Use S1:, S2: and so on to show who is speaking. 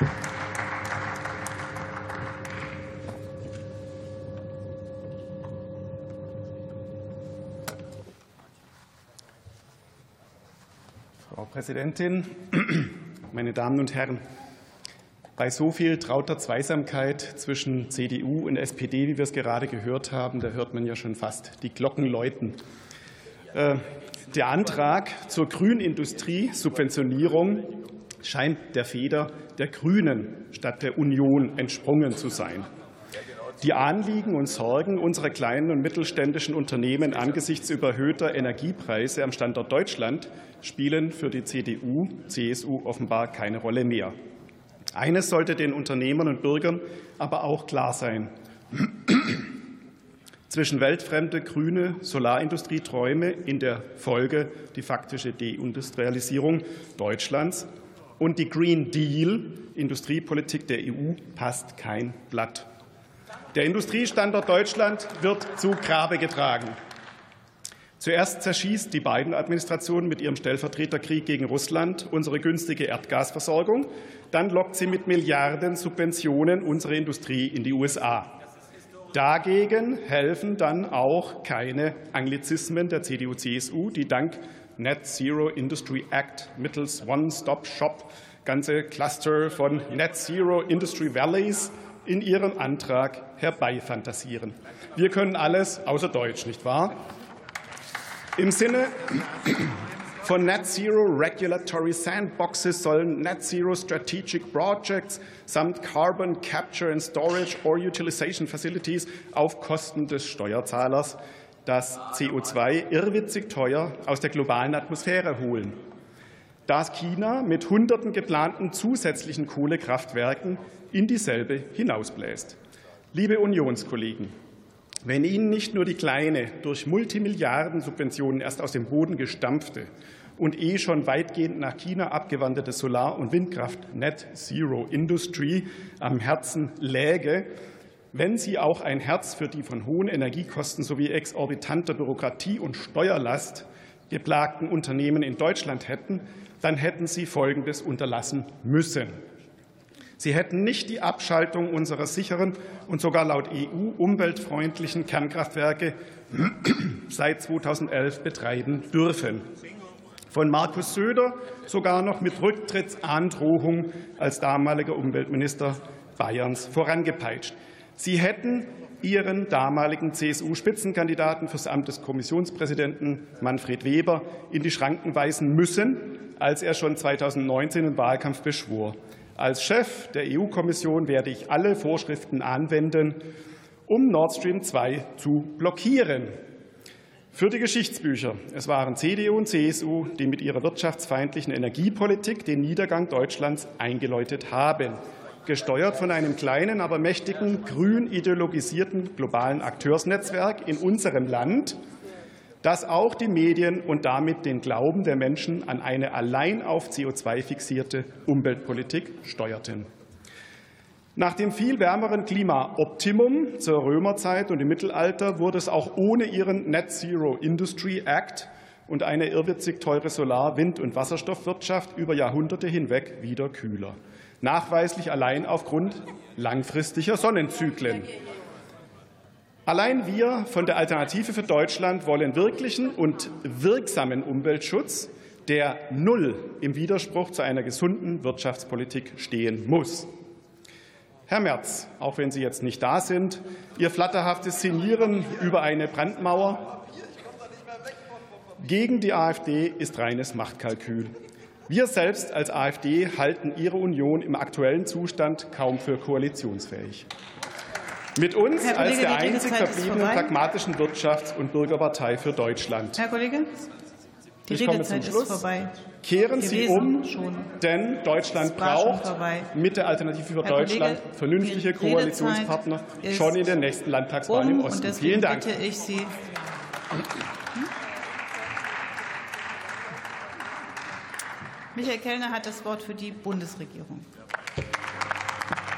S1: Frau Präsidentin, meine Damen und Herren! Bei so viel trauter Zweisamkeit zwischen CDU und SPD, wie wir es gerade gehört haben, da hört man ja schon fast die Glocken läuten. Äh, der Antrag zur Grünindustrie-Subventionierung scheint der Feder der Grünen statt der Union entsprungen zu sein. Die Anliegen und Sorgen unserer kleinen und mittelständischen Unternehmen angesichts überhöhter Energiepreise am Standort Deutschland spielen für die CDU, CSU offenbar keine Rolle mehr. Eines sollte den Unternehmern und Bürgern aber auch klar sein. Zwischen weltfremde grüne Solarindustrieträume in der Folge die faktische Deindustrialisierung Deutschlands und die Green Deal Industriepolitik der EU passt kein Blatt. Der Industriestandort Deutschland wird zu Grabe getragen. Zuerst zerschießt die Biden-Administration mit ihrem Stellvertreterkrieg gegen Russland unsere günstige Erdgasversorgung. Dann lockt sie mit Milliarden Subventionen unsere Industrie in die USA. Dagegen helfen dann auch keine Anglizismen der CDU-CSU, die dank Net Zero Industry Act mittels One-Stop-Shop ganze Cluster von Net Zero Industry Valleys in ihrem Antrag herbeifantasieren. Wir können alles außer Deutsch, nicht wahr? Im Sinne von Net Zero Regulatory Sandboxes sollen Net Zero Strategic Projects samt Carbon Capture and Storage or Utilization Facilities auf Kosten des Steuerzahlers das CO2 irrwitzig teuer aus der globalen Atmosphäre holen. Das China mit hunderten geplanten zusätzlichen Kohlekraftwerken in dieselbe hinausbläst. Liebe Unionskollegen, wenn Ihnen nicht nur die kleine, durch Multimilliarden Subventionen erst aus dem Boden gestampfte und eh schon weitgehend nach China abgewanderte Solar- und Windkraft Net Zero Industry am Herzen läge, wenn Sie auch ein Herz für die von hohen Energiekosten sowie exorbitanter Bürokratie und Steuerlast geplagten Unternehmen in Deutschland hätten, dann hätten Sie Folgendes unterlassen müssen. Sie hätten nicht die Abschaltung unserer sicheren und sogar laut EU umweltfreundlichen Kernkraftwerke seit 2011 betreiben dürfen. Von Markus Söder sogar noch mit Rücktrittsandrohung als damaliger Umweltminister Bayerns vorangepeitscht. Sie hätten Ihren damaligen CSU-Spitzenkandidaten fürs Amt des Kommissionspräsidenten Manfred Weber in die Schranken weisen müssen, als er schon 2019 im Wahlkampf beschwor. Als Chef der EU-Kommission werde ich alle Vorschriften anwenden, um Nord Stream 2 zu blockieren. Für die Geschichtsbücher. Es waren CDU und CSU, die mit ihrer wirtschaftsfeindlichen Energiepolitik den Niedergang Deutschlands eingeläutet haben. Gesteuert von einem kleinen, aber mächtigen, grün ideologisierten globalen Akteursnetzwerk in unserem Land, das auch die Medien und damit den Glauben der Menschen an eine allein auf CO2 fixierte Umweltpolitik steuerten. Nach dem viel wärmeren Klimaoptimum zur Römerzeit und im Mittelalter wurde es auch ohne ihren Net Zero Industry Act und eine irrwitzig teure Solar-, Wind- und Wasserstoffwirtschaft über Jahrhunderte hinweg wieder kühler. Nachweislich allein aufgrund langfristiger Sonnenzyklen. Allein wir von der Alternative für Deutschland wollen wirklichen und wirksamen Umweltschutz, der null im Widerspruch zu einer gesunden Wirtschaftspolitik stehen muss. Herr Merz, auch wenn Sie jetzt nicht da sind, Ihr flatterhaftes Szenieren über eine Brandmauer gegen die AfD ist reines Machtkalkül. Wir selbst als AfD halten Ihre Union im aktuellen Zustand kaum für koalitionsfähig. Mit uns Kollege, als der einzig verbliebenen pragmatischen Wirtschafts- und Bürgerpartei für Deutschland.
S2: Herr Kollege, die ich komme zum Schluss.
S1: Kehren Sie um, schon. denn Deutschland braucht mit der Alternative für Herr Deutschland Kollege, vernünftige Koalitionspartner schon in der nächsten Landtagswahl um, im Osten. Vielen Dank.
S2: Michael Kellner hat das Wort für die Bundesregierung.